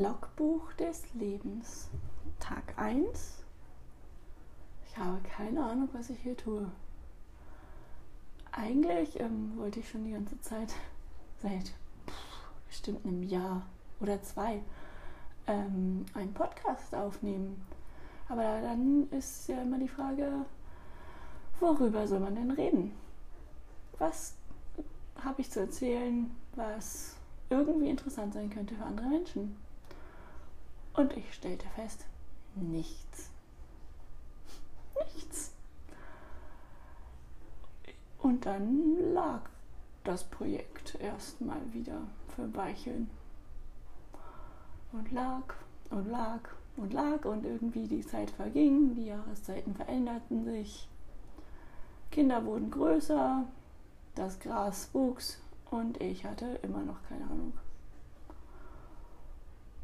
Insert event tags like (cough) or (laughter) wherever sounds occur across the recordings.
Logbuch des Lebens. Tag 1. Ich habe keine Ahnung, was ich hier tue. Eigentlich ähm, wollte ich schon die ganze Zeit, (laughs) seit pff, bestimmt einem Jahr oder zwei, ähm, einen Podcast aufnehmen. Aber dann ist ja immer die Frage, worüber soll man denn reden? Was habe ich zu erzählen, was irgendwie interessant sein könnte für andere Menschen? Und ich stellte fest, nichts. Nichts. Und dann lag das Projekt erstmal wieder für Weicheln. Und lag und lag und lag und irgendwie die Zeit verging, die Jahreszeiten veränderten sich, Kinder wurden größer, das Gras wuchs und ich hatte immer noch keine Ahnung.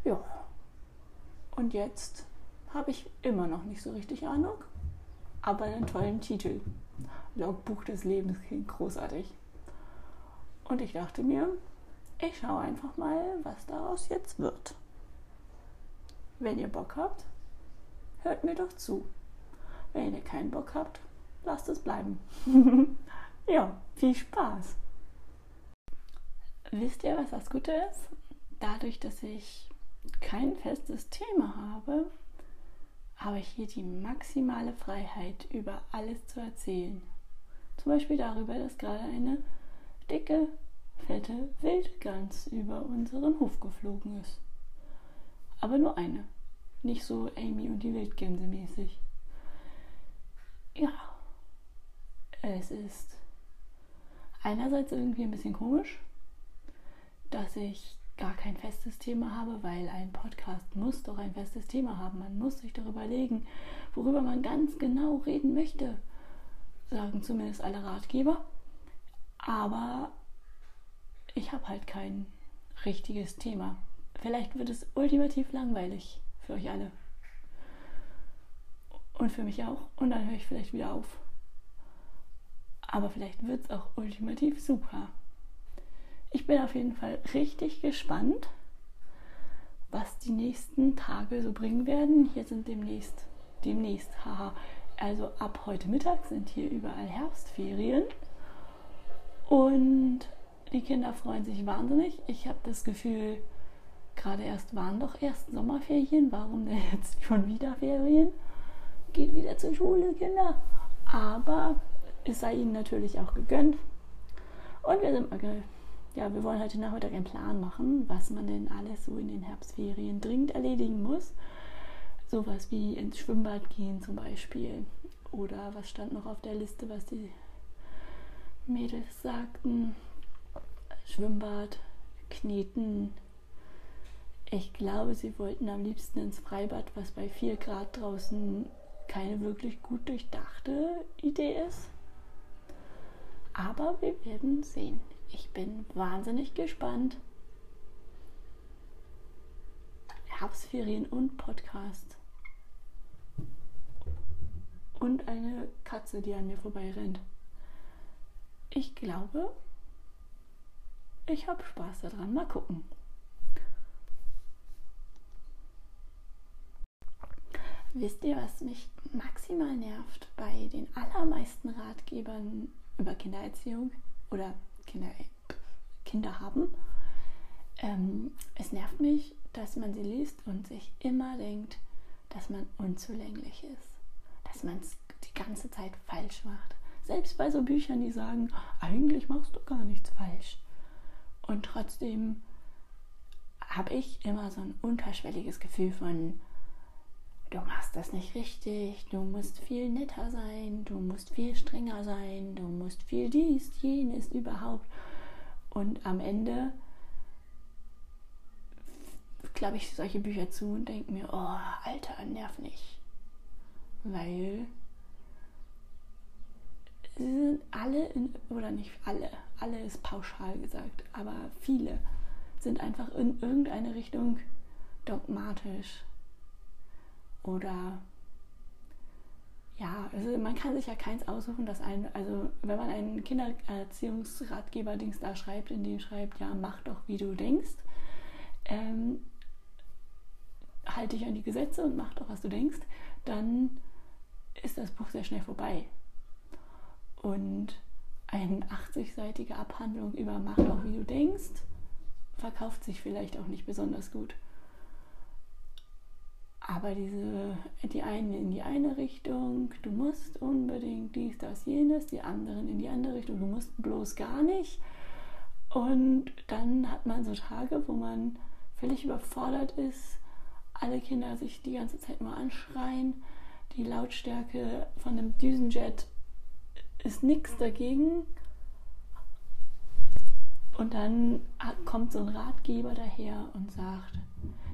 Ja. Und jetzt habe ich immer noch nicht so richtig Ahnung, aber einen tollen Titel. Logbuch des Lebens klingt großartig. Und ich dachte mir, ich schaue einfach mal, was daraus jetzt wird. Wenn ihr Bock habt, hört mir doch zu. Wenn ihr keinen Bock habt, lasst es bleiben. (laughs) ja, viel Spaß. Wisst ihr, was das Gute ist? Dadurch, dass ich kein festes Thema habe, habe ich hier die maximale Freiheit, über alles zu erzählen. Zum Beispiel darüber, dass gerade eine dicke, fette Wildgans über unseren Hof geflogen ist. Aber nur eine. Nicht so Amy und die Wildgänse mäßig. Ja, es ist einerseits irgendwie ein bisschen komisch, dass ich gar kein festes Thema habe, weil ein Podcast muss doch ein festes Thema haben. Man muss sich darüber überlegen, worüber man ganz genau reden möchte, sagen zumindest alle Ratgeber. Aber ich habe halt kein richtiges Thema. Vielleicht wird es ultimativ langweilig für euch alle. Und für mich auch. Und dann höre ich vielleicht wieder auf. Aber vielleicht wird es auch ultimativ super. Ich bin auf jeden Fall richtig gespannt, was die nächsten Tage so bringen werden. Hier sind demnächst, demnächst, haha, also ab heute Mittag sind hier überall Herbstferien. Und die Kinder freuen sich wahnsinnig. Ich habe das Gefühl, gerade erst waren doch erst Sommerferien. Warum denn jetzt (laughs) schon wieder Ferien? Geht wieder zur Schule, Kinder. Aber es sei ihnen natürlich auch gegönnt. Und wir sind mal ja, wir wollen heute Nachmittag einen Plan machen, was man denn alles so in den Herbstferien dringend erledigen muss. Sowas wie ins Schwimmbad gehen zum Beispiel. Oder was stand noch auf der Liste, was die Mädels sagten? Schwimmbad, Kneten. Ich glaube, sie wollten am liebsten ins Freibad, was bei 4 Grad draußen keine wirklich gut durchdachte Idee ist. Aber wir werden sehen. Ich bin wahnsinnig gespannt. Herbstferien und Podcast. Und eine Katze, die an mir vorbei rennt. Ich glaube, ich habe Spaß daran. Mal gucken. Wisst ihr, was mich maximal nervt bei den allermeisten Ratgebern über Kindererziehung oder Kinder, Kinder haben. Ähm, es nervt mich, dass man sie liest und sich immer denkt, dass man unzulänglich ist, dass man es die ganze Zeit falsch macht. Selbst bei so Büchern, die sagen, eigentlich machst du gar nichts falsch. Und trotzdem habe ich immer so ein unterschwelliges Gefühl von, du machst das nicht richtig, du musst viel netter sein, du musst viel strenger sein, du musst viel dies, jenes überhaupt. Und am Ende klappe ich solche Bücher zu und denke mir, oh, Alter, nerv nicht. Weil sie sind alle, in, oder nicht alle, alle ist pauschal gesagt, aber viele sind einfach in irgendeine Richtung dogmatisch oder ja, also man kann sich ja keins aussuchen, dass ein, also wenn man einen Kindererziehungsratgeber-Dings da schreibt, in dem schreibt, ja, mach doch wie du denkst, ähm, halte dich an die Gesetze und mach doch, was du denkst, dann ist das Buch sehr schnell vorbei. Und eine 80-seitige Abhandlung über Mach doch, wie du denkst, verkauft sich vielleicht auch nicht besonders gut. Aber diese, die einen in die eine Richtung, du musst unbedingt dies, das, jenes, die anderen in die andere Richtung, du musst bloß gar nicht. Und dann hat man so Tage, wo man völlig überfordert ist, alle Kinder sich die ganze Zeit nur anschreien, die Lautstärke von einem Düsenjet ist nichts dagegen. Und dann kommt so ein Ratgeber daher und sagt,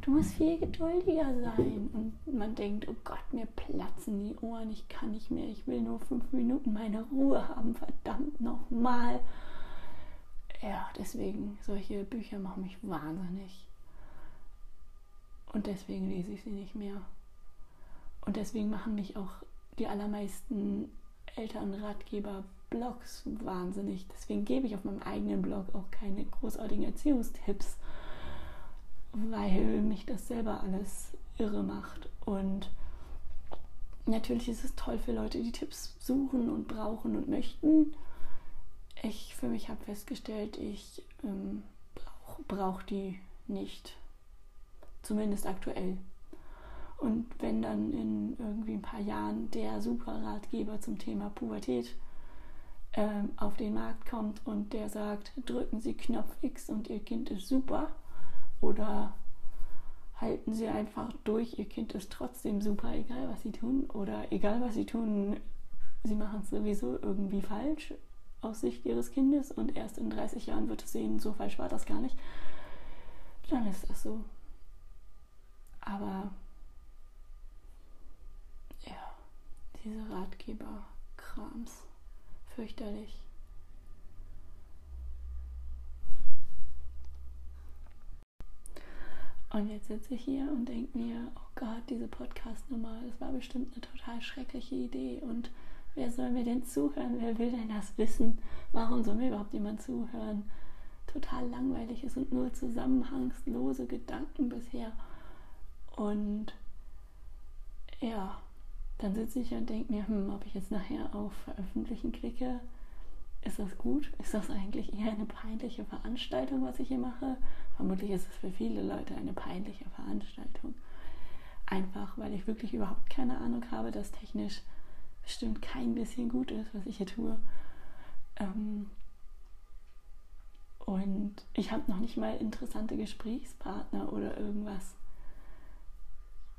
du musst viel geduldiger sein. Und man denkt, oh Gott, mir platzen die Ohren, ich kann nicht mehr, ich will nur fünf Minuten meine Ruhe haben, verdammt nochmal. Ja, deswegen, solche Bücher machen mich wahnsinnig. Und deswegen lese ich sie nicht mehr. Und deswegen machen mich auch die allermeisten Elternratgeber-Blogs wahnsinnig. Deswegen gebe ich auf meinem eigenen Blog auch keine großartigen Erziehungstipps, weil mich das selber alles irre macht. Und natürlich ist es toll für Leute, die Tipps suchen und brauchen und möchten. Ich für mich habe festgestellt, ich ähm, brauche brauch die nicht. Zumindest aktuell. Und wenn dann in irgendwie ein paar Jahren der Superratgeber zum Thema Pubertät ähm, auf den Markt kommt und der sagt, drücken Sie Knopf X und Ihr Kind ist super oder halten Sie einfach durch, Ihr Kind ist trotzdem super, egal was Sie tun oder egal was Sie tun, Sie machen es sowieso irgendwie falsch aus Sicht Ihres Kindes und erst in 30 Jahren wird es sehen, so falsch war das gar nicht, dann ist das so. Aber ja, diese Ratgeber-Krams, fürchterlich. Und jetzt sitze ich hier und denke mir, oh Gott, diese Podcast-Nummer, das war bestimmt eine total schreckliche Idee. Und wer soll mir denn zuhören? Wer will denn das wissen? Warum soll mir überhaupt jemand zuhören? Total langweilig ist und nur zusammenhangslose Gedanken bisher. Und ja, dann sitze ich und denke mir, hm, ob ich jetzt nachher auf Veröffentlichen klicke, ist das gut? Ist das eigentlich eher eine peinliche Veranstaltung, was ich hier mache? Vermutlich ist es für viele Leute eine peinliche Veranstaltung. Einfach, weil ich wirklich überhaupt keine Ahnung habe, dass technisch bestimmt kein bisschen gut ist, was ich hier tue. Ähm und ich habe noch nicht mal interessante Gesprächspartner oder irgendwas.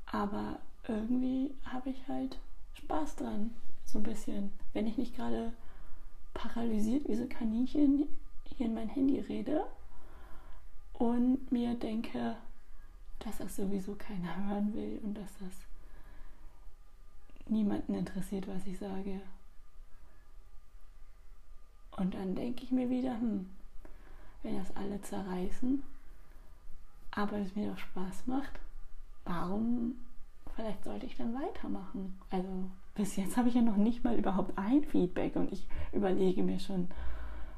Aber irgendwie habe ich halt Spaß dran, so ein bisschen. Wenn ich nicht gerade paralysiert wie so Kaninchen hier in mein Handy rede und mir denke, dass das sowieso keiner (laughs) hören will und dass das niemanden interessiert, was ich sage. Und dann denke ich mir wieder, hm, wenn das alle zerreißen, aber es mir doch Spaß macht, warum vielleicht sollte ich dann weitermachen? Also bis jetzt habe ich ja noch nicht mal überhaupt ein Feedback und ich überlege mir schon,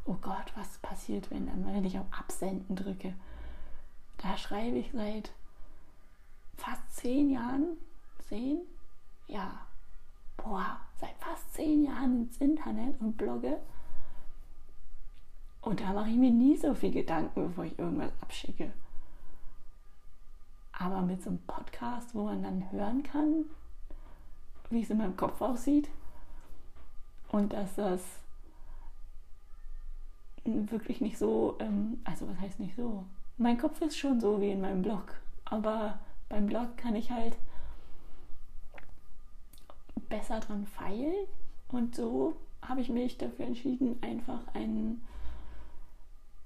oh Gott, was passiert, wenn, wenn ich auf Absenden drücke? Da schreibe ich seit fast zehn Jahren, zehn? Ja, boah, seit fast zehn Jahren ins Internet und blogge. Und da mache ich mir nie so viel Gedanken, bevor ich irgendwas abschicke. Aber mit so einem Podcast, wo man dann hören kann, wie es in meinem Kopf aussieht und dass das wirklich nicht so, ähm, also was heißt nicht so? Mein Kopf ist schon so wie in meinem Blog, aber beim Blog kann ich halt besser dran feilen und so habe ich mich dafür entschieden, einfach einen,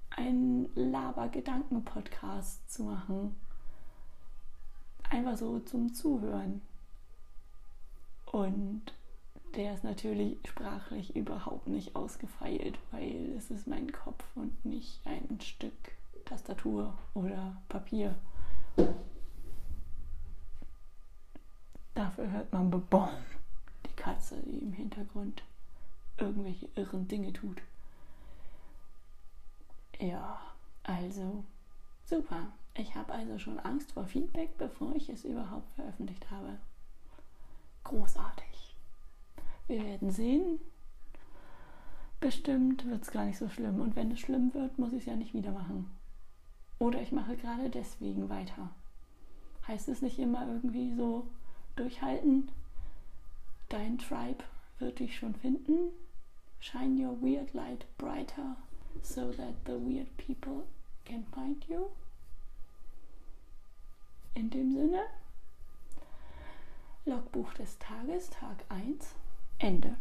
einen Laber-Gedanken-Podcast zu machen einfach so zum Zuhören. Und der ist natürlich sprachlich überhaupt nicht ausgefeilt, weil es ist mein Kopf und nicht ein Stück Tastatur oder Papier. Dafür hört man Bebom, die Katze, die im Hintergrund irgendwelche irren Dinge tut. Ja, also super. Ich habe also schon Angst vor Feedback, bevor ich es überhaupt veröffentlicht habe. Großartig. Wir werden sehen. Bestimmt wird es gar nicht so schlimm. Und wenn es schlimm wird, muss ich es ja nicht wieder machen. Oder ich mache gerade deswegen weiter. Heißt es nicht immer irgendwie so durchhalten? Dein Tribe wird dich schon finden. Shine your weird light brighter so that the weird people can find you. In dem Sinne, Logbuch des Tages, Tag 1, Ende.